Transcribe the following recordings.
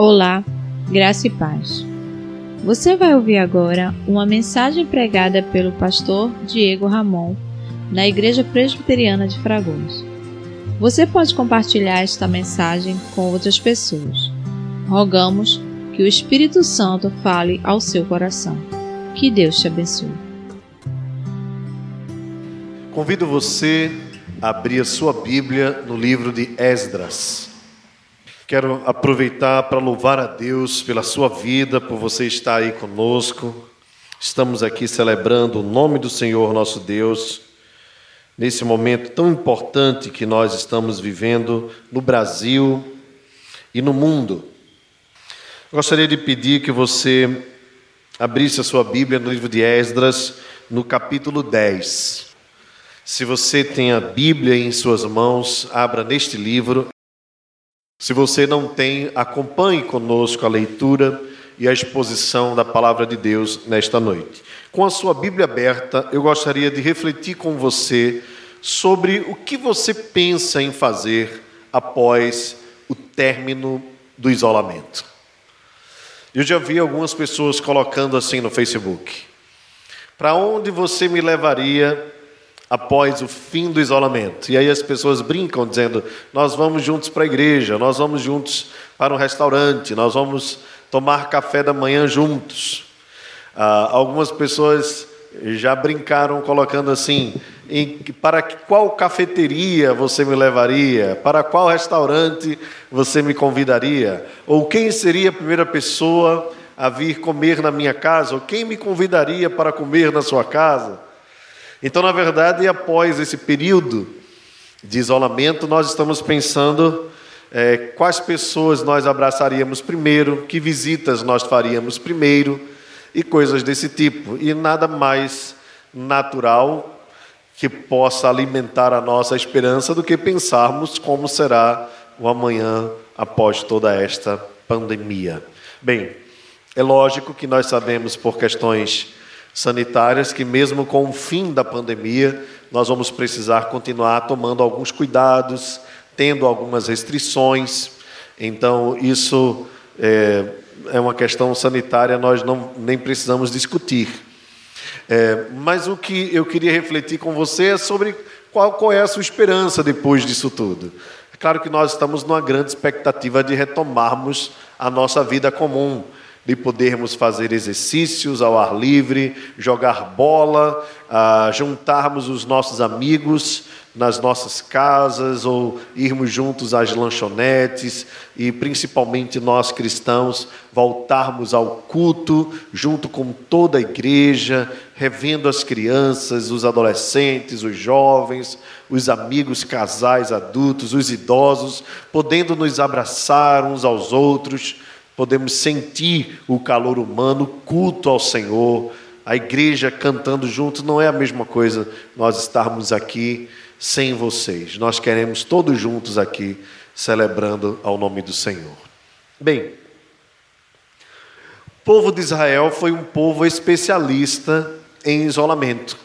Olá, graça e paz. Você vai ouvir agora uma mensagem pregada pelo pastor Diego Ramon na Igreja Presbiteriana de Fragoso. Você pode compartilhar esta mensagem com outras pessoas. Rogamos que o Espírito Santo fale ao seu coração. Que Deus te abençoe. Convido você a abrir a sua Bíblia no livro de Esdras. Quero aproveitar para louvar a Deus pela sua vida, por você estar aí conosco. Estamos aqui celebrando o nome do Senhor nosso Deus, nesse momento tão importante que nós estamos vivendo no Brasil e no mundo. Gostaria de pedir que você abrisse a sua Bíblia no livro de Esdras, no capítulo 10. Se você tem a Bíblia em suas mãos, abra neste livro. Se você não tem, acompanhe conosco a leitura e a exposição da palavra de Deus nesta noite. Com a sua Bíblia aberta, eu gostaria de refletir com você sobre o que você pensa em fazer após o término do isolamento. Eu já vi algumas pessoas colocando assim no Facebook: Para onde você me levaria após o fim do isolamento. E aí as pessoas brincam dizendo: nós vamos juntos para a igreja, nós vamos juntos para um restaurante, nós vamos tomar café da manhã juntos. Ah, algumas pessoas já brincaram colocando assim: em, para qual cafeteria você me levaria? Para qual restaurante você me convidaria? Ou quem seria a primeira pessoa a vir comer na minha casa? Ou quem me convidaria para comer na sua casa? Então, na verdade, após esse período de isolamento, nós estamos pensando é, quais pessoas nós abraçaríamos primeiro, que visitas nós faríamos primeiro e coisas desse tipo. E nada mais natural que possa alimentar a nossa esperança do que pensarmos como será o amanhã após toda esta pandemia. Bem, é lógico que nós sabemos por questões sanitárias que, mesmo com o fim da pandemia, nós vamos precisar continuar tomando alguns cuidados, tendo algumas restrições. Então, isso é, é uma questão sanitária, nós não, nem precisamos discutir. É, mas o que eu queria refletir com você é sobre qual, qual é a sua esperança depois disso tudo. É claro que nós estamos numa grande expectativa de retomarmos a nossa vida comum de podermos fazer exercícios ao ar livre, jogar bola, ah, juntarmos os nossos amigos nas nossas casas ou irmos juntos às lanchonetes e principalmente nós cristãos voltarmos ao culto junto com toda a igreja, revendo as crianças, os adolescentes, os jovens, os amigos, casais, adultos, os idosos, podendo nos abraçar uns aos outros podemos sentir o calor humano, culto ao Senhor, a igreja cantando junto, não é a mesma coisa nós estarmos aqui sem vocês. Nós queremos todos juntos aqui celebrando ao nome do Senhor. Bem, o povo de Israel foi um povo especialista em isolamento.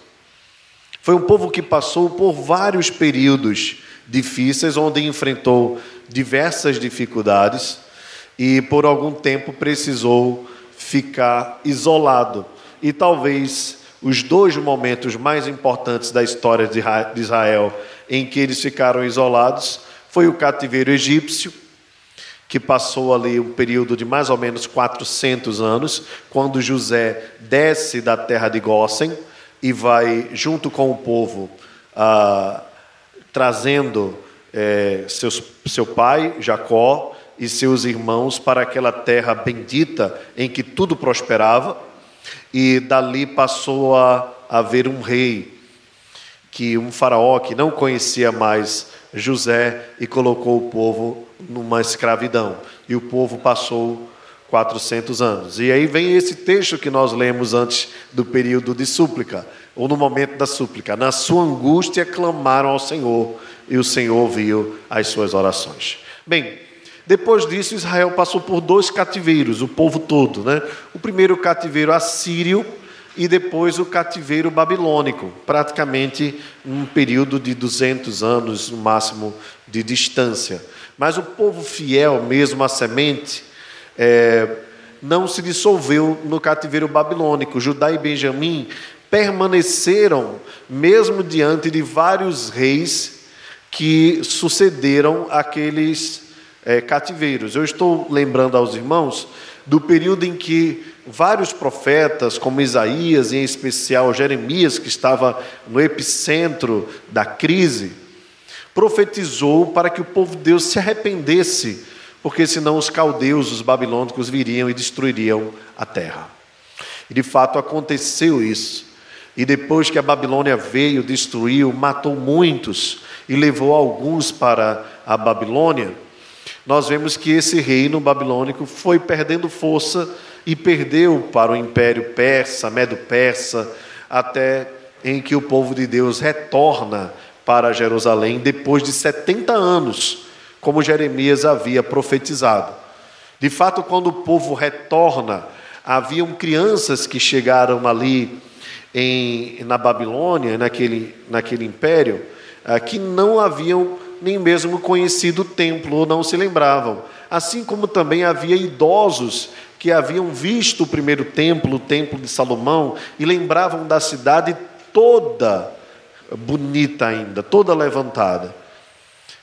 Foi um povo que passou por vários períodos difíceis, onde enfrentou diversas dificuldades e por algum tempo precisou ficar isolado. E talvez os dois momentos mais importantes da história de Israel em que eles ficaram isolados foi o cativeiro egípcio, que passou ali um período de mais ou menos 400 anos, quando José desce da terra de Gósen e vai junto com o povo ah, trazendo eh, seus, seu pai Jacó e seus irmãos para aquela terra bendita em que tudo prosperava, e dali passou a haver um rei, que um faraó que não conhecia mais José e colocou o povo numa escravidão. E o povo passou 400 anos. E aí vem esse texto que nós lemos antes do período de súplica, ou no momento da súplica. Na sua angústia clamaram ao Senhor, e o Senhor ouviu as suas orações. Bem, depois disso, Israel passou por dois cativeiros, o povo todo. Né? O primeiro cativeiro assírio e depois o cativeiro babilônico, praticamente um período de 200 anos, no máximo, de distância. Mas o povo fiel, mesmo a semente, é, não se dissolveu no cativeiro babilônico. Judá e Benjamim permaneceram, mesmo diante de vários reis que sucederam aqueles é, cativeiros. Eu estou lembrando aos irmãos do período em que vários profetas, como Isaías, e em especial Jeremias, que estava no epicentro da crise, profetizou para que o povo de Deus se arrependesse, porque senão os caldeus, os babilônicos, viriam e destruiriam a terra. E de fato aconteceu isso. E depois que a Babilônia veio, destruiu, matou muitos e levou alguns para a Babilônia, nós vemos que esse reino babilônico foi perdendo força e perdeu para o império persa, medo-persa, até em que o povo de Deus retorna para Jerusalém depois de 70 anos, como Jeremias havia profetizado. De fato, quando o povo retorna, haviam crianças que chegaram ali em, na Babilônia, naquele, naquele império, ah, que não haviam nem mesmo conhecido o templo, ou não se lembravam. Assim como também havia idosos que haviam visto o primeiro templo, o templo de Salomão, e lembravam da cidade toda bonita ainda, toda levantada.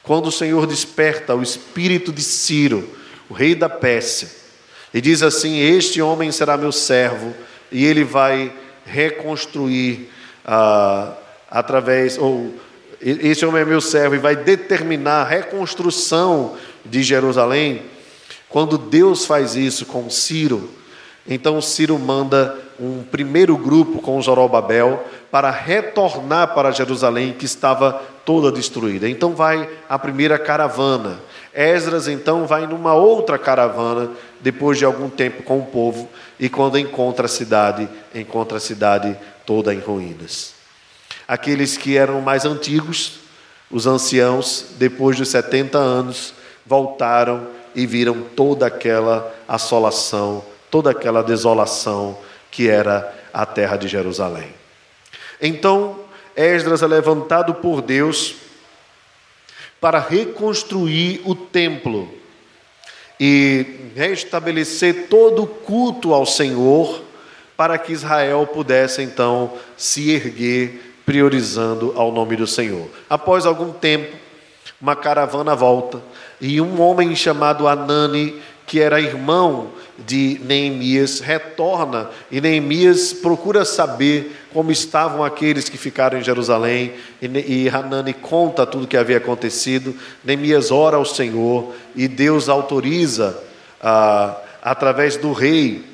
Quando o Senhor desperta o espírito de Ciro, o rei da Pérsia, e diz assim: Este homem será meu servo, e ele vai reconstruir ah, através, ou esse homem é meu servo e vai determinar a reconstrução de Jerusalém. Quando Deus faz isso com Ciro, então Ciro manda um primeiro grupo com Zorobabel para retornar para Jerusalém, que estava toda destruída. Então vai a primeira caravana. Esdras então vai numa outra caravana, depois de algum tempo com o povo, e quando encontra a cidade, encontra a cidade toda em ruínas. Aqueles que eram mais antigos, os anciãos, depois dos 70 anos, voltaram e viram toda aquela assolação, toda aquela desolação que era a terra de Jerusalém. Então, Esdras é levantado por Deus para reconstruir o templo e restabelecer todo o culto ao Senhor, para que Israel pudesse então se erguer priorizando ao nome do Senhor. Após algum tempo, uma caravana volta e um homem chamado Anani, que era irmão de Neemias, retorna e Neemias procura saber como estavam aqueles que ficaram em Jerusalém e Hanani conta tudo o que havia acontecido. Neemias ora ao Senhor e Deus autoriza, ah, através do rei,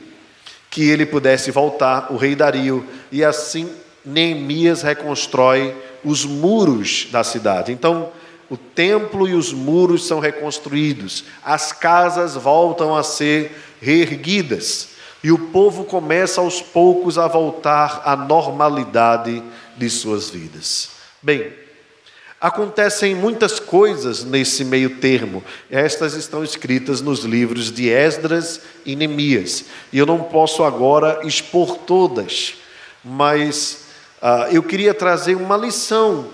que ele pudesse voltar, o rei Dario, e assim Neemias reconstrói os muros da cidade. Então, o templo e os muros são reconstruídos, as casas voltam a ser reerguidas, e o povo começa aos poucos a voltar à normalidade de suas vidas. Bem, acontecem muitas coisas nesse meio termo, estas estão escritas nos livros de Esdras e Neemias, e eu não posso agora expor todas, mas ah, eu queria trazer uma lição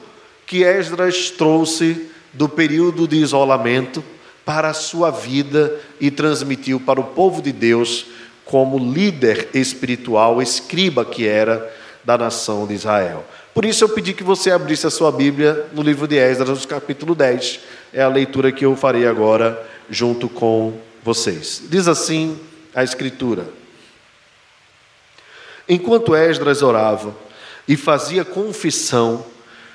que Esdras trouxe do período de isolamento para a sua vida e transmitiu para o povo de Deus como líder espiritual, escriba que era da nação de Israel. Por isso eu pedi que você abrisse a sua Bíblia no livro de Esdras, capítulo 10. É a leitura que eu farei agora junto com vocês. Diz assim a Escritura: Enquanto Esdras orava, e fazia confissão,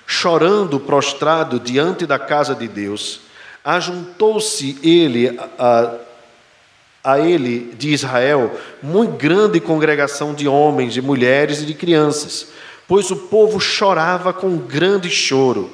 chorando prostrado diante da casa de Deus, ajuntou-se ele a, a ele de Israel muito grande congregação de homens, de mulheres e de crianças, pois o povo chorava com grande choro.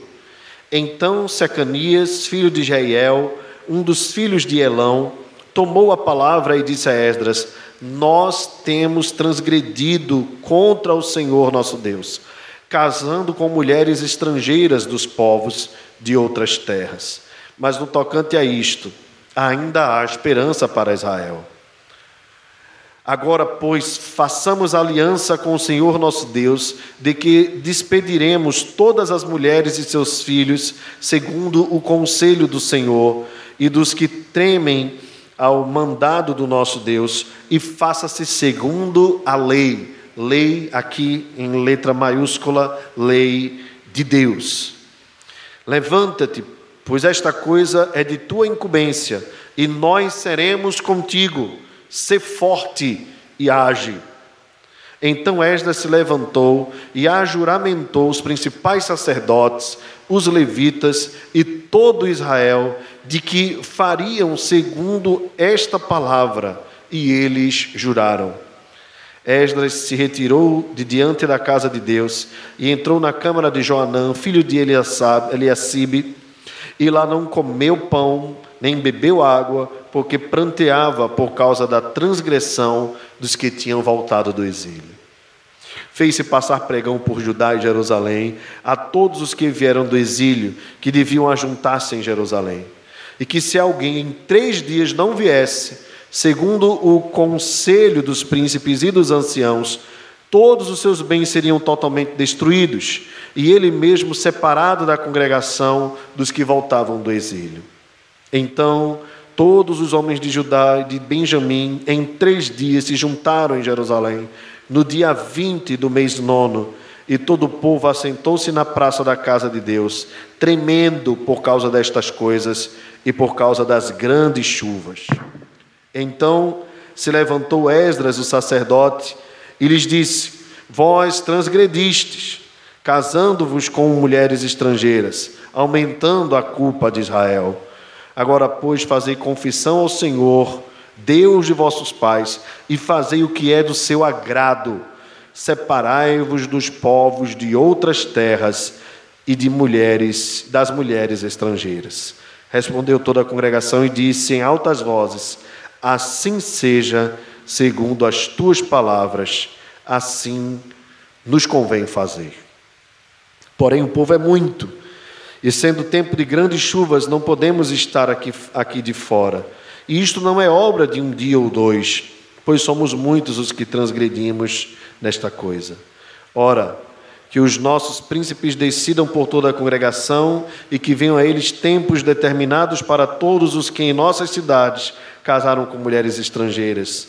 Então Secanias, filho de Jeiel, um dos filhos de Elão, tomou a palavra e disse a Esdras: nós temos transgredido contra o Senhor nosso Deus, casando com mulheres estrangeiras dos povos de outras terras. Mas no tocante a isto, ainda há esperança para Israel. Agora, pois, façamos aliança com o Senhor nosso Deus, de que despediremos todas as mulheres e seus filhos, segundo o conselho do Senhor, e dos que tremem ao mandado do nosso Deus e faça-se segundo a lei. Lei aqui em letra maiúscula, lei de Deus. Levanta-te, pois esta coisa é de tua incumbência, e nós seremos contigo. Sê forte e age. Então Esdras se levantou e ajuramentou os principais sacerdotes, os levitas e todo Israel, de que fariam segundo esta palavra, e eles juraram. Esdras se retirou de diante da casa de Deus e entrou na câmara de Joanã, filho de Eliacibe, e lá não comeu pão, nem bebeu água, porque pranteava por causa da transgressão dos que tinham voltado do exílio. Fez-se passar pregão por Judá e Jerusalém a todos os que vieram do exílio, que deviam ajuntar-se em Jerusalém. E que se alguém em três dias não viesse, segundo o conselho dos príncipes e dos anciãos, todos os seus bens seriam totalmente destruídos, e ele mesmo separado da congregação dos que voltavam do exílio. Então, todos os homens de Judá e de Benjamim, em três dias, se juntaram em Jerusalém no dia 20 do mês nono, e todo o povo assentou-se na praça da casa de Deus, tremendo por causa destas coisas e por causa das grandes chuvas. Então se levantou Esdras, o sacerdote, e lhes disse: Vós transgredistes, casando-vos com mulheres estrangeiras, aumentando a culpa de Israel. Agora, pois, fazei confissão ao Senhor Deus de vossos pais, e fazei o que é do seu agrado. Separai-vos dos povos de outras terras e de mulheres, das mulheres estrangeiras. Respondeu toda a congregação e disse em altas vozes: Assim seja, segundo as tuas palavras, assim nos convém fazer. Porém, o povo é muito, e sendo tempo de grandes chuvas, não podemos estar aqui, aqui de fora e isto não é obra de um dia ou dois, pois somos muitos os que transgredimos nesta coisa. Ora, que os nossos príncipes decidam por toda a congregação e que venham a eles tempos determinados para todos os que em nossas cidades casaram com mulheres estrangeiras,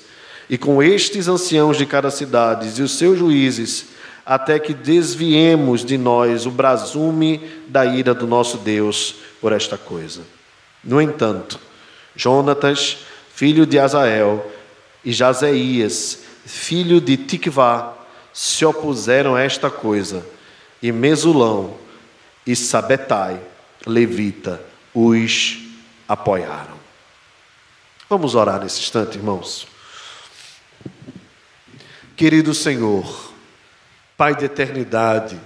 e com estes anciãos de cada cidade e os seus juízes, até que desviemos de nós o brasume da ira do nosso Deus por esta coisa. No entanto, Jonatas, filho de Azael, e Jazeias, filho de Tikvá, se opuseram a esta coisa, e Mesulão e Sabetai, levita, os apoiaram. Vamos orar nesse instante, irmãos. Querido Senhor, Pai de eternidade,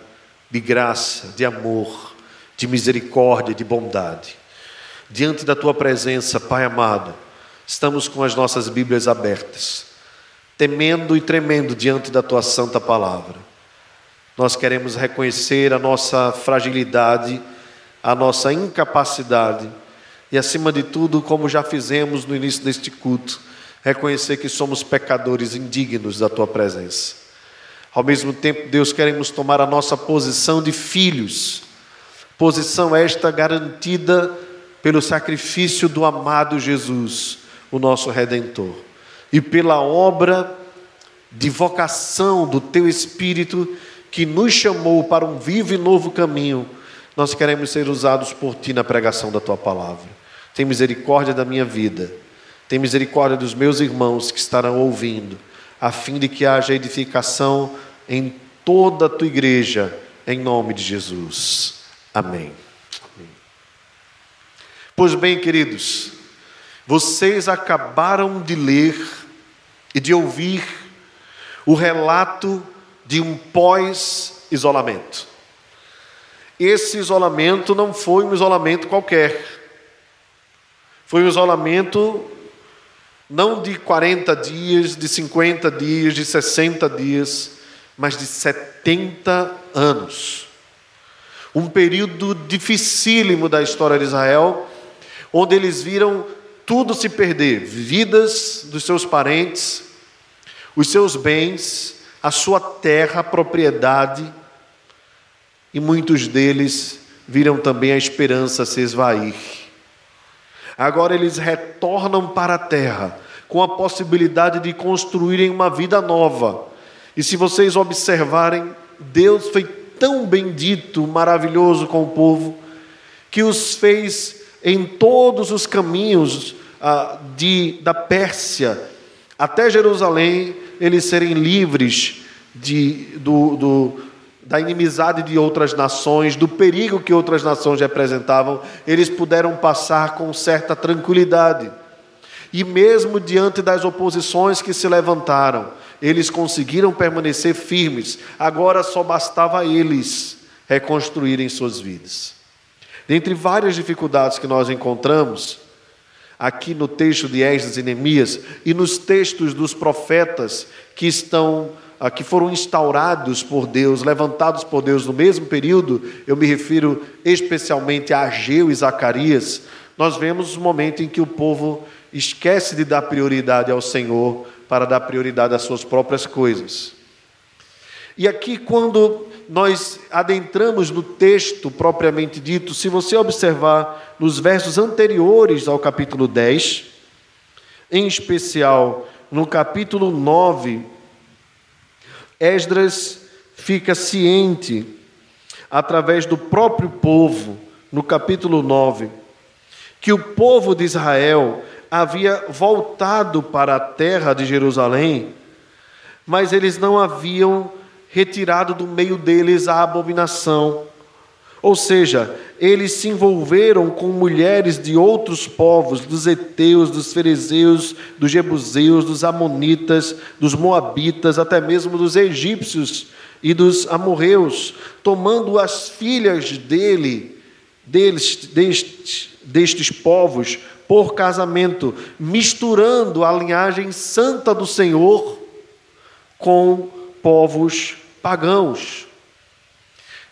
de graça, de amor, de misericórdia, de bondade, diante da tua presença, Pai amado, estamos com as nossas Bíblias abertas, temendo e tremendo diante da tua santa palavra. Nós queremos reconhecer a nossa fragilidade, a nossa incapacidade e, acima de tudo, como já fizemos no início deste culto, reconhecer que somos pecadores indignos da tua presença. Ao mesmo tempo, Deus, queremos tomar a nossa posição de filhos, posição esta garantida pelo sacrifício do amado Jesus, o nosso redentor, e pela obra de vocação do teu Espírito que nos chamou para um vivo e novo caminho, nós queremos ser usados por ti na pregação da tua palavra. Tem misericórdia da minha vida, tem misericórdia dos meus irmãos que estarão ouvindo, a fim de que haja edificação em toda a tua igreja, em nome de Jesus. Amém. Pois bem, queridos, vocês acabaram de ler e de ouvir o relato de um pós-isolamento. Esse isolamento não foi um isolamento qualquer. Foi um isolamento não de 40 dias, de 50 dias, de 60 dias, mas de 70 anos. Um período dificílimo da história de Israel onde eles viram tudo se perder: vidas dos seus parentes, os seus bens, a sua terra, a propriedade, e muitos deles viram também a esperança se esvair. Agora eles retornam para a terra com a possibilidade de construírem uma vida nova. E se vocês observarem, Deus foi tão bendito, maravilhoso com o povo, que os fez em todos os caminhos ah, de, da Pérsia até Jerusalém, eles serem livres de, do, do, da inimizade de outras nações, do perigo que outras nações representavam, eles puderam passar com certa tranquilidade. E mesmo diante das oposições que se levantaram, eles conseguiram permanecer firmes. Agora só bastava eles reconstruírem suas vidas. Dentre várias dificuldades que nós encontramos, aqui no texto de Esdras e Neemias e nos textos dos profetas que estão ah, que foram instaurados por Deus, levantados por Deus no mesmo período, eu me refiro especialmente a Ageu e Zacarias, nós vemos o momento em que o povo esquece de dar prioridade ao Senhor para dar prioridade às suas próprias coisas. E aqui, quando nós adentramos no texto propriamente dito, se você observar nos versos anteriores ao capítulo 10, em especial no capítulo 9, Esdras fica ciente, através do próprio povo, no capítulo 9, que o povo de Israel havia voltado para a terra de Jerusalém, mas eles não haviam retirado do meio deles a abominação. Ou seja, eles se envolveram com mulheres de outros povos, dos heteus, dos fariseus, dos jebuseus, dos amonitas, dos moabitas, até mesmo dos egípcios e dos amorreus, tomando as filhas dele, deles, destes, destes povos, por casamento, misturando a linhagem santa do Senhor com povos pagãos.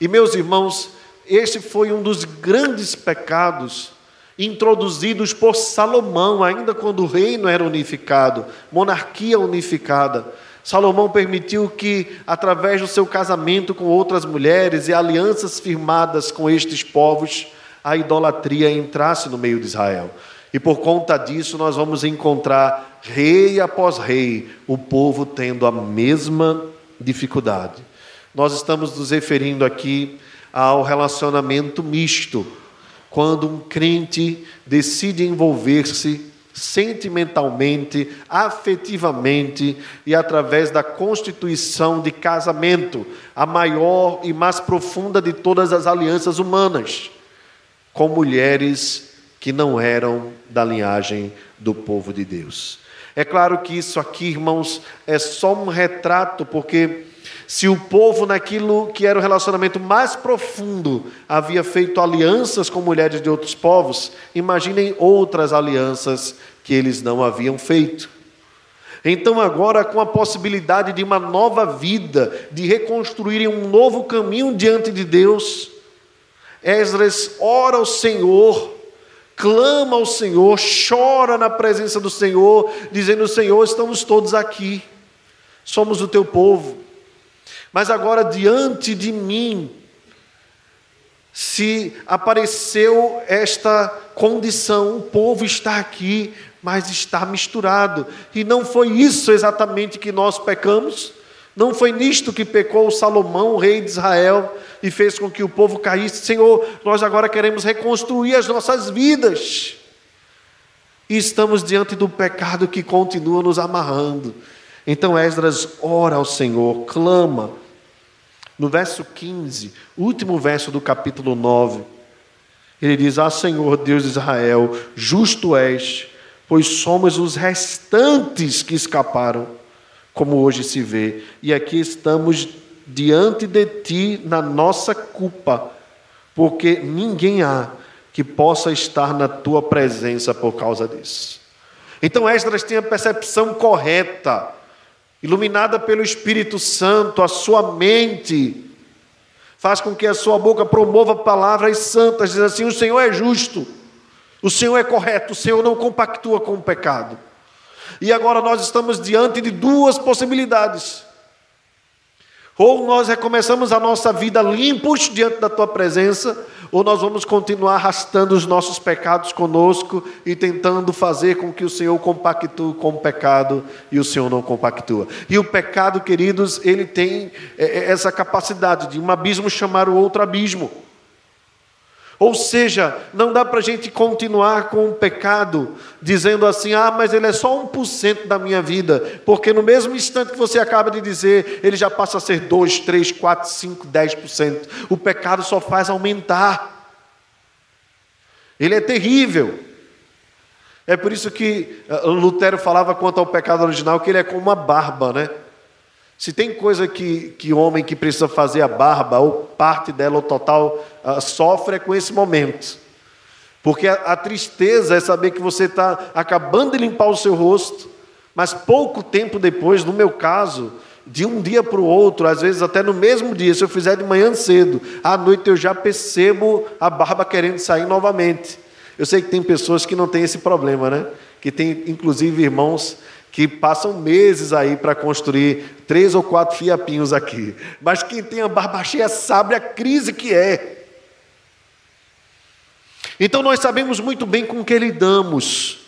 E meus irmãos, esse foi um dos grandes pecados introduzidos por Salomão, ainda quando o reino era unificado, monarquia unificada. Salomão permitiu que, através do seu casamento com outras mulheres e alianças firmadas com estes povos, a idolatria entrasse no meio de Israel. E por conta disso, nós vamos encontrar rei após rei, o povo tendo a mesma dificuldade. Nós estamos nos referindo aqui ao relacionamento misto, quando um crente decide envolver-se sentimentalmente, afetivamente e através da constituição de casamento, a maior e mais profunda de todas as alianças humanas, com mulheres que não eram da linhagem do povo de Deus. É claro que isso aqui, irmãos, é só um retrato, porque se o povo, naquilo que era o relacionamento mais profundo, havia feito alianças com mulheres de outros povos, imaginem outras alianças que eles não haviam feito. Então, agora, com a possibilidade de uma nova vida, de reconstruírem um novo caminho diante de Deus, Esdras ora ao Senhor clama ao Senhor, chora na presença do Senhor, dizendo: Senhor, estamos todos aqui, somos o teu povo. Mas agora, diante de mim, se apareceu esta condição, o povo está aqui, mas está misturado. E não foi isso exatamente que nós pecamos? Não foi nisto que pecou Salomão, o rei de Israel, e fez com que o povo caísse. Senhor, nós agora queremos reconstruir as nossas vidas. E estamos diante do pecado que continua nos amarrando. Então Esdras ora ao Senhor, clama. No verso 15, último verso do capítulo 9, ele diz: Ah, Senhor Deus de Israel, justo és, pois somos os restantes que escaparam como hoje se vê. E aqui estamos diante de ti na nossa culpa, porque ninguém há que possa estar na tua presença por causa disso. Então Esdras tem a percepção correta, iluminada pelo Espírito Santo, a sua mente faz com que a sua boca promova palavras santas, dizendo assim: o Senhor é justo, o Senhor é correto, o Senhor não compactua com o pecado. E agora nós estamos diante de duas possibilidades. Ou nós recomeçamos a nossa vida limpos diante da tua presença, ou nós vamos continuar arrastando os nossos pecados conosco e tentando fazer com que o Senhor compactue com o pecado e o Senhor não compactua. E o pecado, queridos, ele tem é, é, essa capacidade de um abismo chamar o outro abismo. Ou seja, não dá para a gente continuar com o pecado dizendo assim, ah, mas ele é só 1% da minha vida, porque no mesmo instante que você acaba de dizer, ele já passa a ser 2, 3, 4, 5, 10%. O pecado só faz aumentar. Ele é terrível. É por isso que eh, Lutero falava quanto ao pecado original que ele é como uma barba, né? Se tem coisa que, que homem que precisa fazer a barba, ou parte dela, ou total, uh, sofre é com esse momento. Porque a, a tristeza é saber que você está acabando de limpar o seu rosto, mas pouco tempo depois, no meu caso, de um dia para o outro, às vezes até no mesmo dia, se eu fizer de manhã cedo, à noite eu já percebo a barba querendo sair novamente. Eu sei que tem pessoas que não têm esse problema, né? Que tem inclusive irmãos que passam meses aí para construir três ou quatro fiapinhos aqui. Mas quem tem a barba cheia sabe a crise que é. Então nós sabemos muito bem com que lidamos.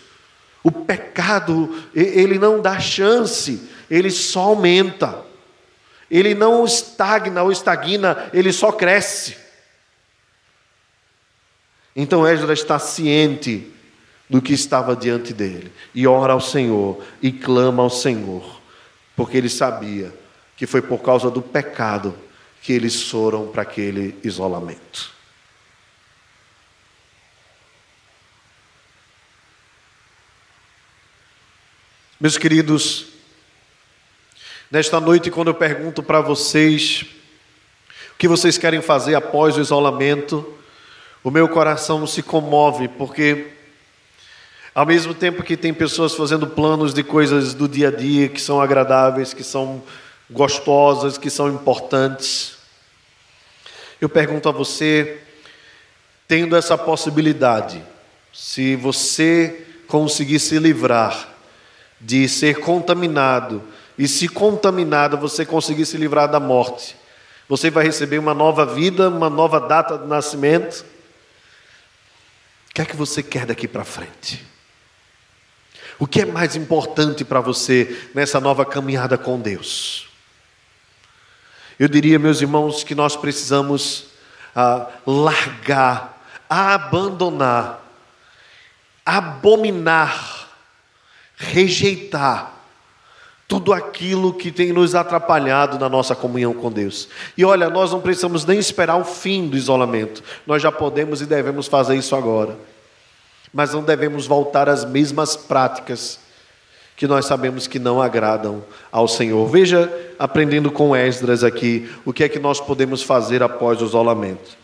O pecado, ele não dá chance, ele só aumenta. Ele não estagna ou estagna, ele só cresce. Então Esdras está ciente do que estava diante dele. E ora ao Senhor e clama ao Senhor, porque ele sabia que foi por causa do pecado que eles foram para aquele isolamento. Meus queridos, nesta noite, quando eu pergunto para vocês o que vocês querem fazer após o isolamento, o meu coração se comove, porque ao mesmo tempo que tem pessoas fazendo planos de coisas do dia a dia que são agradáveis, que são gostosas, que são importantes. Eu pergunto a você, tendo essa possibilidade, se você conseguir se livrar de ser contaminado, e se contaminado você conseguir se livrar da morte, você vai receber uma nova vida, uma nova data de nascimento. O que é que você quer daqui para frente? O que é mais importante para você nessa nova caminhada com Deus? Eu diria, meus irmãos, que nós precisamos ah, largar, abandonar, abominar, rejeitar tudo aquilo que tem nos atrapalhado na nossa comunhão com Deus. E olha, nós não precisamos nem esperar o fim do isolamento, nós já podemos e devemos fazer isso agora mas não devemos voltar às mesmas práticas que nós sabemos que não agradam ao Senhor. Veja, aprendendo com Esdras aqui, o que é que nós podemos fazer após o isolamento.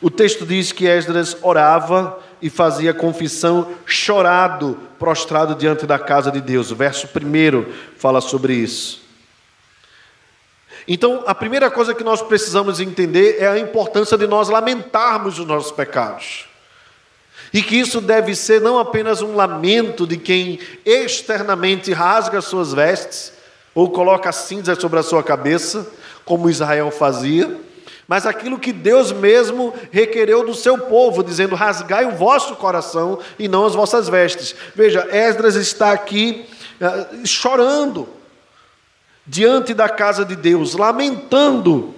O texto diz que Esdras orava e fazia confissão chorado, prostrado diante da casa de Deus. O verso 1 fala sobre isso. Então, a primeira coisa que nós precisamos entender é a importância de nós lamentarmos os nossos pecados. E que isso deve ser não apenas um lamento de quem externamente rasga suas vestes ou coloca cinza sobre a sua cabeça, como Israel fazia, mas aquilo que Deus mesmo requereu do seu povo, dizendo: rasgai o vosso coração e não as vossas vestes. Veja, Esdras está aqui uh, chorando diante da casa de Deus, lamentando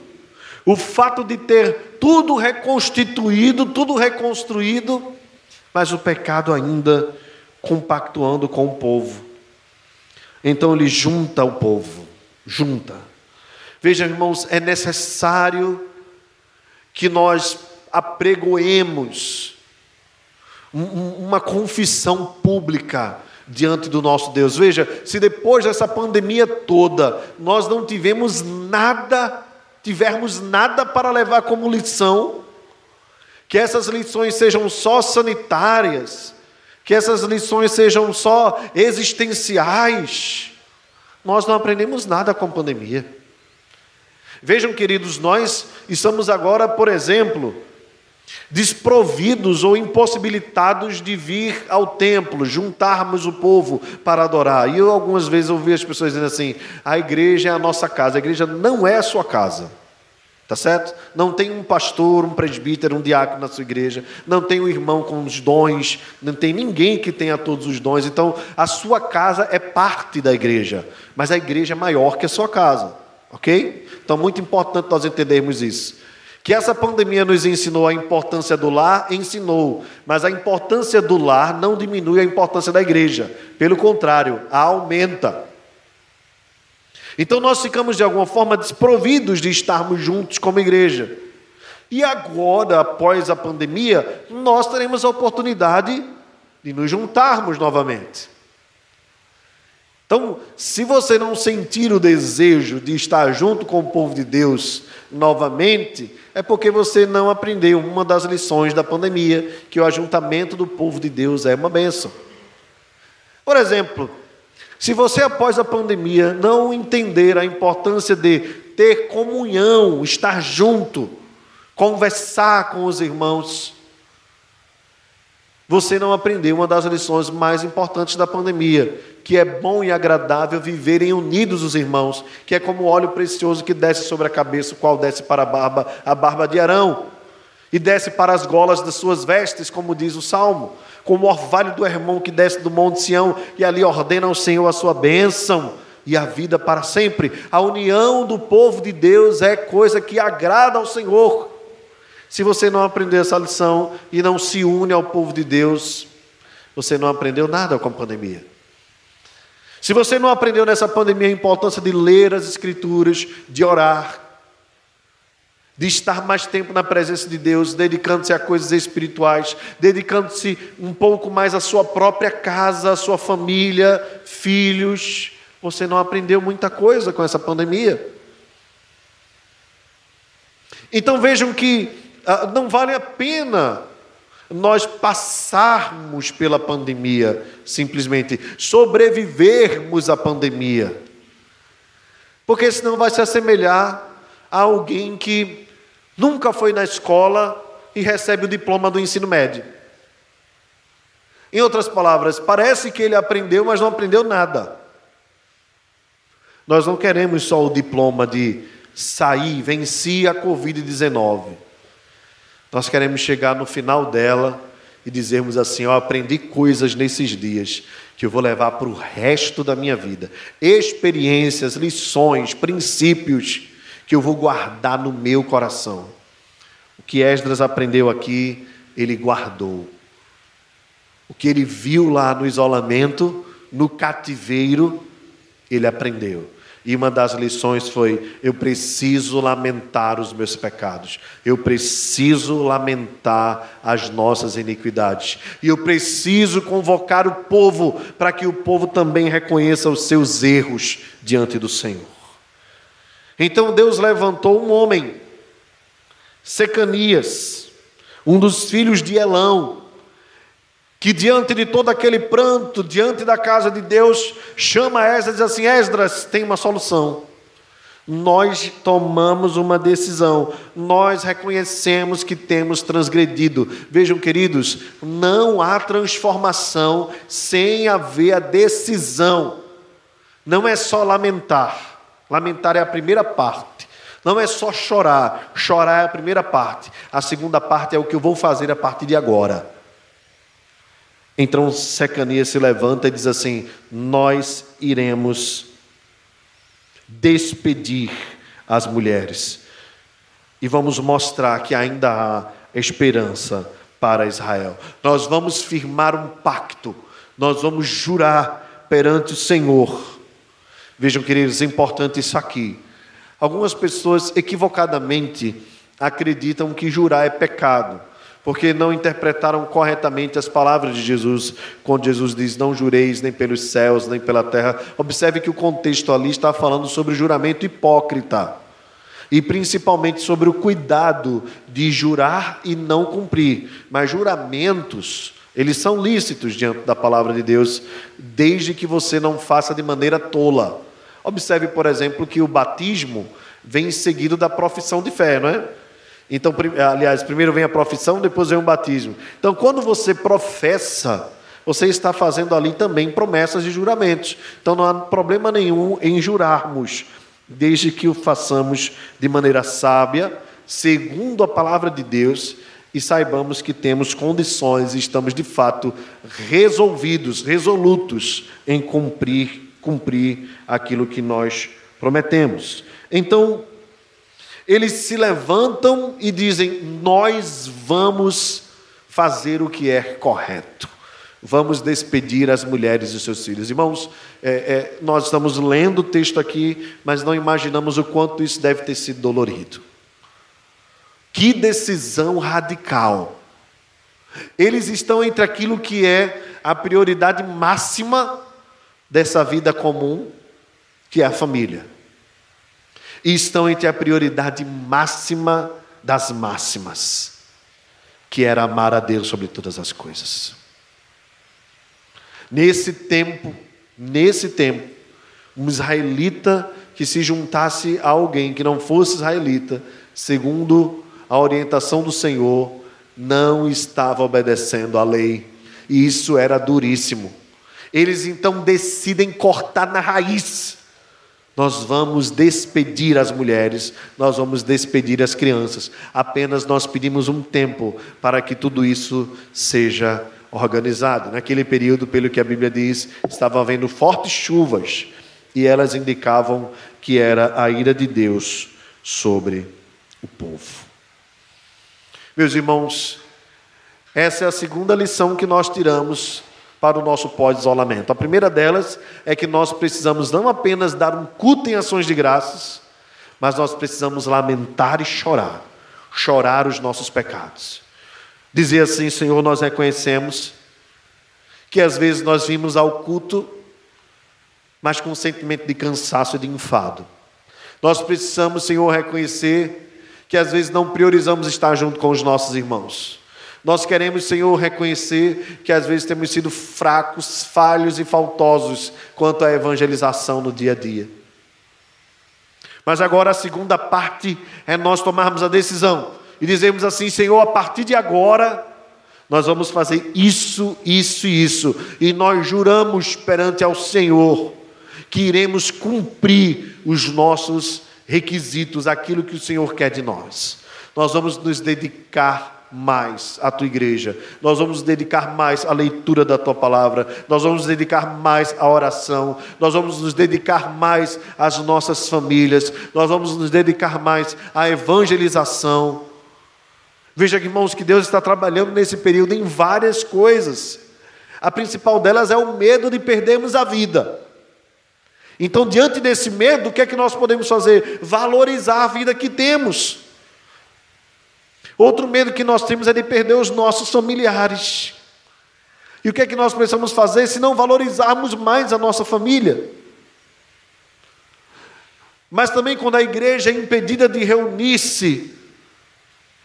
o fato de ter tudo reconstituído, tudo reconstruído, mas o pecado ainda compactuando com o povo. Então ele junta o povo, junta. Veja, irmãos, é necessário que nós apregoemos uma confissão pública diante do nosso Deus. Veja, se depois dessa pandemia toda nós não tivemos nada, tivermos nada para levar como lição, que essas lições sejam só sanitárias, que essas lições sejam só existenciais. Nós não aprendemos nada com a pandemia. Vejam, queridos, nós estamos agora, por exemplo, desprovidos ou impossibilitados de vir ao templo, juntarmos o povo para adorar. E eu algumas vezes ouvi as pessoas dizendo assim: a igreja é a nossa casa, a igreja não é a sua casa. Tá certo? Não tem um pastor, um presbítero, um diácono na sua igreja, não tem um irmão com os dons, não tem ninguém que tenha todos os dons. Então, a sua casa é parte da igreja, mas a igreja é maior que a sua casa, ok? Então, muito importante nós entendermos isso. Que essa pandemia nos ensinou a importância do lar, ensinou, mas a importância do lar não diminui a importância da igreja, pelo contrário, aumenta. Então nós ficamos de alguma forma desprovidos de estarmos juntos como igreja. E agora, após a pandemia, nós teremos a oportunidade de nos juntarmos novamente. Então, se você não sentir o desejo de estar junto com o povo de Deus novamente, é porque você não aprendeu uma das lições da pandemia, que o ajuntamento do povo de Deus é uma bênção. Por exemplo, se você, após a pandemia, não entender a importância de ter comunhão, estar junto, conversar com os irmãos, você não aprendeu uma das lições mais importantes da pandemia, que é bom e agradável viverem unidos os irmãos, que é como óleo precioso que desce sobre a cabeça, o qual desce para a barba, a barba de Arão, e desce para as golas das suas vestes, como diz o Salmo como o orvalho do irmão que desce do monte Sião e ali ordena ao Senhor a sua bênção e a vida para sempre. A união do povo de Deus é coisa que agrada ao Senhor. Se você não aprender essa lição e não se une ao povo de Deus, você não aprendeu nada com a pandemia. Se você não aprendeu nessa pandemia a importância de ler as Escrituras, de orar, de estar mais tempo na presença de Deus, dedicando-se a coisas espirituais, dedicando-se um pouco mais à sua própria casa, à sua família, filhos. Você não aprendeu muita coisa com essa pandemia. Então vejam que ah, não vale a pena nós passarmos pela pandemia, simplesmente sobrevivermos à pandemia, porque senão vai se assemelhar a alguém que nunca foi na escola e recebe o diploma do ensino médio. Em outras palavras, parece que ele aprendeu, mas não aprendeu nada. Nós não queremos só o diploma de sair, venci a Covid-19. Nós queremos chegar no final dela e dizermos assim: Eu aprendi coisas nesses dias que eu vou levar para o resto da minha vida. Experiências, lições, princípios que eu vou guardar no meu coração. O que Esdras aprendeu aqui, ele guardou. O que ele viu lá no isolamento, no cativeiro, ele aprendeu. E uma das lições foi: eu preciso lamentar os meus pecados, eu preciso lamentar as nossas iniquidades, e eu preciso convocar o povo para que o povo também reconheça os seus erros diante do Senhor. Então Deus levantou um homem, Secanias, um dos filhos de Elão, que diante de todo aquele pranto, diante da casa de Deus, chama Esdras e diz assim: Esdras, tem uma solução. Nós tomamos uma decisão, nós reconhecemos que temos transgredido. Vejam, queridos, não há transformação sem haver a decisão. Não é só lamentar. Lamentar é a primeira parte. Não é só chorar. Chorar é a primeira parte. A segunda parte é o que eu vou fazer a partir de agora. Então Secanias se levanta e diz assim: Nós iremos despedir as mulheres e vamos mostrar que ainda há esperança para Israel. Nós vamos firmar um pacto, nós vamos jurar perante o Senhor Vejam, queridos, é importante isso aqui. Algumas pessoas equivocadamente acreditam que jurar é pecado, porque não interpretaram corretamente as palavras de Jesus, quando Jesus diz: Não jureis nem pelos céus, nem pela terra. Observe que o contexto ali está falando sobre juramento hipócrita, e principalmente sobre o cuidado de jurar e não cumprir. Mas juramentos, eles são lícitos diante da palavra de Deus, desde que você não faça de maneira tola. Observe, por exemplo, que o batismo vem seguido da profissão de fé, não é? Então, aliás, primeiro vem a profissão, depois vem o batismo. Então, quando você professa, você está fazendo ali também promessas e juramentos. Então, não há problema nenhum em jurarmos, desde que o façamos de maneira sábia, segundo a palavra de Deus, e saibamos que temos condições e estamos de fato resolvidos, resolutos em cumprir, cumprir aquilo que nós prometemos. Então, eles se levantam e dizem: Nós vamos fazer o que é correto. Vamos despedir as mulheres e seus filhos. Irmãos, é, é, nós estamos lendo o texto aqui, mas não imaginamos o quanto isso deve ter sido dolorido. Que decisão radical. Eles estão entre aquilo que é a prioridade máxima dessa vida comum, que é a família e estão entre a prioridade máxima das máximas, que era amar a Deus sobre todas as coisas. Nesse tempo, nesse tempo, um israelita que se juntasse a alguém que não fosse israelita, segundo a orientação do Senhor, não estava obedecendo à lei, e isso era duríssimo. Eles então decidem cortar na raiz nós vamos despedir as mulheres, nós vamos despedir as crianças. Apenas nós pedimos um tempo para que tudo isso seja organizado. Naquele período, pelo que a Bíblia diz, estava havendo fortes chuvas e elas indicavam que era a ira de Deus sobre o povo. Meus irmãos, essa é a segunda lição que nós tiramos para o nosso pós-isolamento. A primeira delas é que nós precisamos não apenas dar um culto em ações de graças, mas nós precisamos lamentar e chorar, chorar os nossos pecados. Dizer assim, Senhor, nós reconhecemos que às vezes nós vimos ao culto, mas com um sentimento de cansaço e de enfado. Nós precisamos, Senhor, reconhecer que às vezes não priorizamos estar junto com os nossos irmãos. Nós queremos, Senhor, reconhecer que às vezes temos sido fracos, falhos e faltosos quanto à evangelização no dia a dia. Mas agora a segunda parte é nós tomarmos a decisão e dizermos assim: Senhor, a partir de agora, nós vamos fazer isso, isso e isso, e nós juramos perante ao Senhor que iremos cumprir os nossos requisitos, aquilo que o Senhor quer de nós. Nós vamos nos dedicar mais à tua igreja, nós vamos nos dedicar mais à leitura da tua palavra, nós vamos nos dedicar mais à oração, nós vamos nos dedicar mais às nossas famílias, nós vamos nos dedicar mais à evangelização. Veja, irmãos, que Deus está trabalhando nesse período em várias coisas. A principal delas é o medo de perdermos a vida. Então, diante desse medo, o que é que nós podemos fazer? Valorizar a vida que temos. Outro medo que nós temos é de perder os nossos familiares. E o que é que nós precisamos fazer se não valorizarmos mais a nossa família? Mas também quando a igreja é impedida de reunir-se,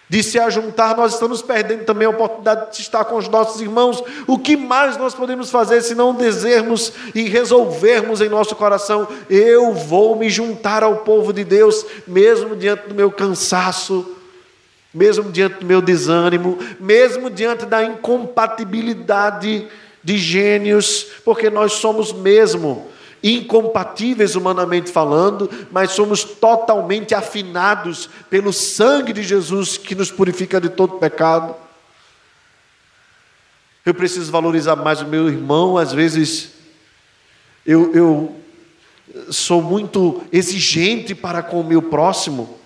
de se ajuntar, nós estamos perdendo também a oportunidade de estar com os nossos irmãos. O que mais nós podemos fazer se não dizermos e resolvermos em nosso coração: eu vou me juntar ao povo de Deus, mesmo diante do meu cansaço, mesmo diante do meu desânimo, mesmo diante da incompatibilidade de gênios, porque nós somos mesmo incompatíveis humanamente falando, mas somos totalmente afinados pelo sangue de Jesus que nos purifica de todo pecado. Eu preciso valorizar mais o meu irmão, às vezes eu, eu sou muito exigente para com o meu próximo.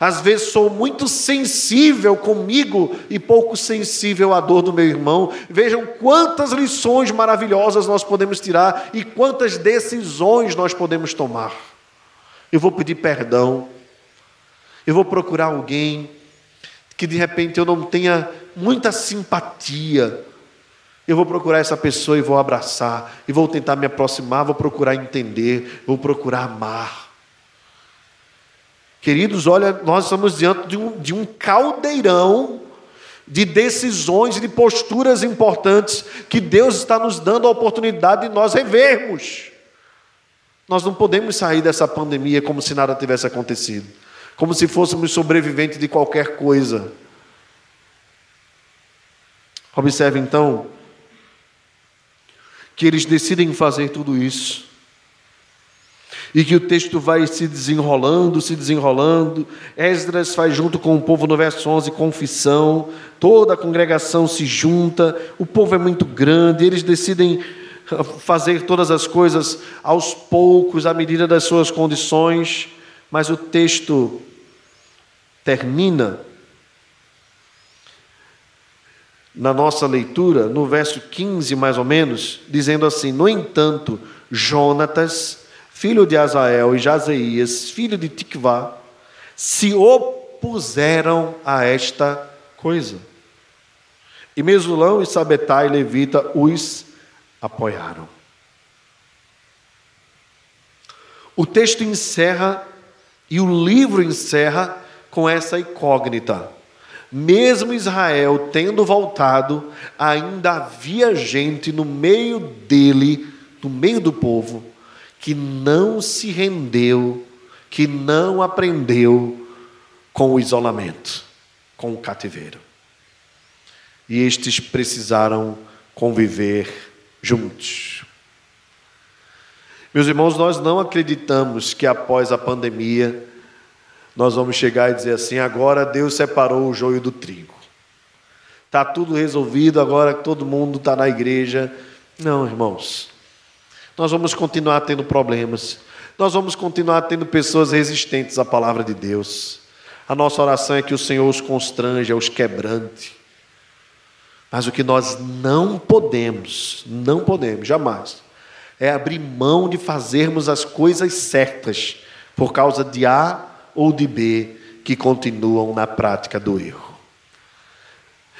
Às vezes sou muito sensível comigo e pouco sensível à dor do meu irmão. Vejam quantas lições maravilhosas nós podemos tirar e quantas decisões nós podemos tomar. Eu vou pedir perdão. Eu vou procurar alguém que de repente eu não tenha muita simpatia. Eu vou procurar essa pessoa e vou abraçar, e vou tentar me aproximar, vou procurar entender, vou procurar amar. Queridos, olha, nós estamos diante de um, de um caldeirão de decisões e de posturas importantes que Deus está nos dando a oportunidade de nós revermos. Nós não podemos sair dessa pandemia como se nada tivesse acontecido. como se fôssemos sobreviventes de qualquer coisa. Observe então que eles decidem fazer tudo isso. E que o texto vai se desenrolando, se desenrolando. Esdras faz junto com o povo no verso 11 confissão. Toda a congregação se junta. O povo é muito grande. Eles decidem fazer todas as coisas aos poucos, à medida das suas condições. Mas o texto termina na nossa leitura, no verso 15 mais ou menos, dizendo assim: No entanto, Jonatas, filho de Azael, e Jazeias, filho de Tikvá, se opuseram a esta coisa. E Mesulão e Sabetai, levita, os apoiaram. O texto encerra e o livro encerra com essa incógnita. Mesmo Israel tendo voltado, ainda havia gente no meio dele, no meio do povo, que não se rendeu, que não aprendeu com o isolamento, com o cativeiro. E estes precisaram conviver juntos. Meus irmãos, nós não acreditamos que após a pandemia nós vamos chegar e dizer assim: agora Deus separou o joio do trigo. Está tudo resolvido, agora todo mundo está na igreja. Não, irmãos. Nós vamos continuar tendo problemas. Nós vamos continuar tendo pessoas resistentes à palavra de Deus. A nossa oração é que o Senhor os constranja, os quebrante. Mas o que nós não podemos, não podemos, jamais, é abrir mão de fazermos as coisas certas por causa de A ou de B que continuam na prática do erro.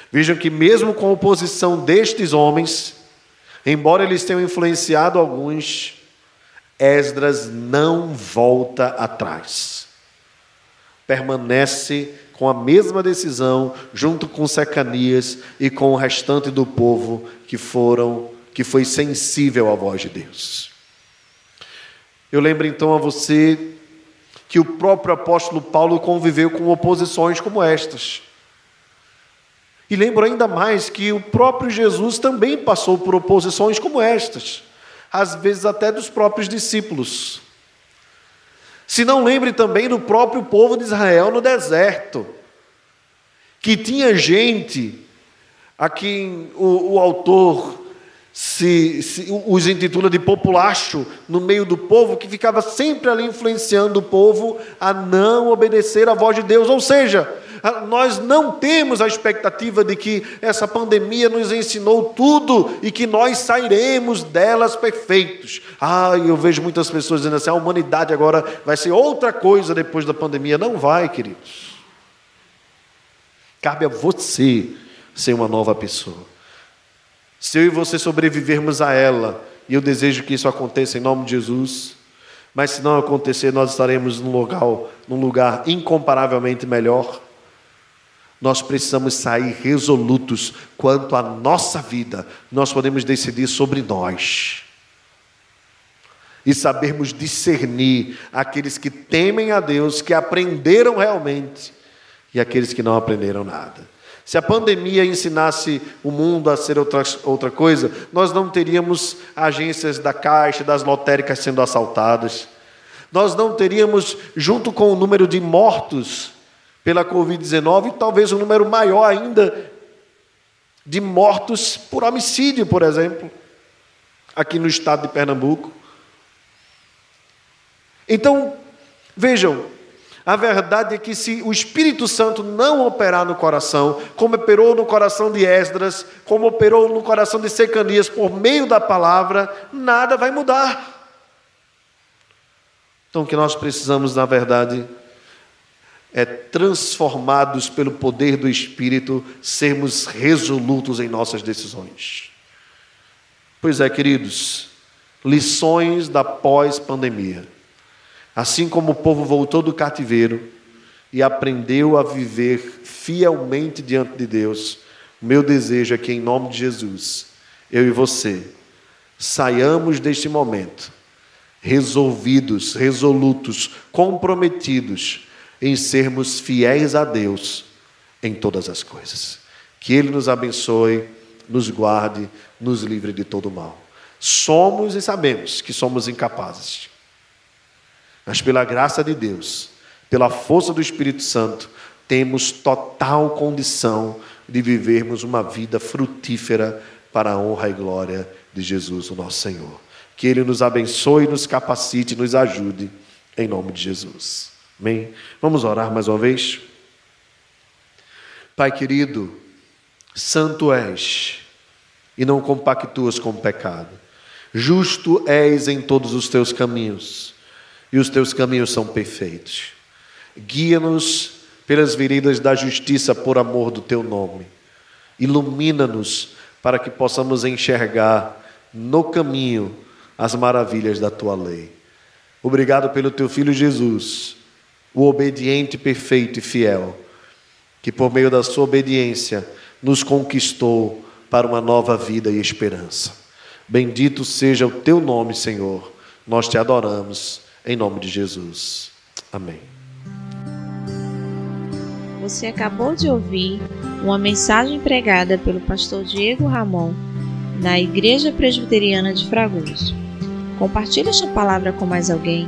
Vejam que, mesmo com a oposição destes homens, embora eles tenham influenciado alguns, Esdras não volta atrás. Permanece com a mesma decisão, junto com Secanias e com o restante do povo que foram, que foi sensível à voz de Deus. Eu lembro então a você que o próprio apóstolo Paulo conviveu com oposições como estas. E lembro ainda mais que o próprio Jesus também passou por oposições como estas, às vezes até dos próprios discípulos. Se não lembre também do próprio povo de Israel no deserto, que tinha gente a quem o, o autor se, se, os intitula de populacho no meio do povo, que ficava sempre ali influenciando o povo a não obedecer à voz de Deus. Ou seja, nós não temos a expectativa de que essa pandemia nos ensinou tudo e que nós sairemos delas perfeitos. Ah, eu vejo muitas pessoas dizendo assim: a humanidade agora vai ser outra coisa depois da pandemia. Não vai, queridos. Cabe a você ser uma nova pessoa. Se eu e você sobrevivermos a ela, e eu desejo que isso aconteça em nome de Jesus, mas se não acontecer, nós estaremos num lugar, num lugar incomparavelmente melhor. Nós precisamos sair resolutos quanto à nossa vida. Nós podemos decidir sobre nós. E sabermos discernir aqueles que temem a Deus, que aprenderam realmente, e aqueles que não aprenderam nada. Se a pandemia ensinasse o mundo a ser outra, outra coisa, nós não teríamos agências da Caixa, das lotéricas sendo assaltadas. Nós não teríamos, junto com o número de mortos pela Covid-19, talvez um número maior ainda de mortos por homicídio, por exemplo, aqui no estado de Pernambuco. Então, vejam, a verdade é que se o Espírito Santo não operar no coração, como operou no coração de Esdras, como operou no coração de Secanias por meio da palavra, nada vai mudar. Então o que nós precisamos, na verdade, é transformados pelo poder do Espírito, sermos resolutos em nossas decisões. Pois é, queridos, lições da pós-pandemia. Assim como o povo voltou do cativeiro e aprendeu a viver fielmente diante de Deus, meu desejo é que, em nome de Jesus, eu e você saiamos deste momento resolvidos, resolutos, comprometidos em sermos fiéis a Deus em todas as coisas. Que Ele nos abençoe, nos guarde, nos livre de todo mal. Somos e sabemos que somos incapazes. Mas pela graça de Deus, pela força do Espírito Santo, temos total condição de vivermos uma vida frutífera para a honra e glória de Jesus, o nosso Senhor. Que Ele nos abençoe, nos capacite, nos ajude, em nome de Jesus. Amém? Vamos orar mais uma vez? Pai querido, santo és e não compactuas com o pecado. Justo és em todos os teus caminhos e os teus caminhos são perfeitos. Guia-nos pelas veredas da justiça por amor do teu nome. Ilumina-nos para que possamos enxergar no caminho as maravilhas da tua lei. Obrigado pelo teu filho Jesus, o obediente, perfeito e fiel, que por meio da sua obediência nos conquistou para uma nova vida e esperança. Bendito seja o teu nome, Senhor. Nós te adoramos em nome de Jesus. Amém. Você acabou de ouvir uma mensagem pregada pelo pastor Diego Ramon na Igreja Presbiteriana de Fragoso. Compartilhe esta palavra com mais alguém.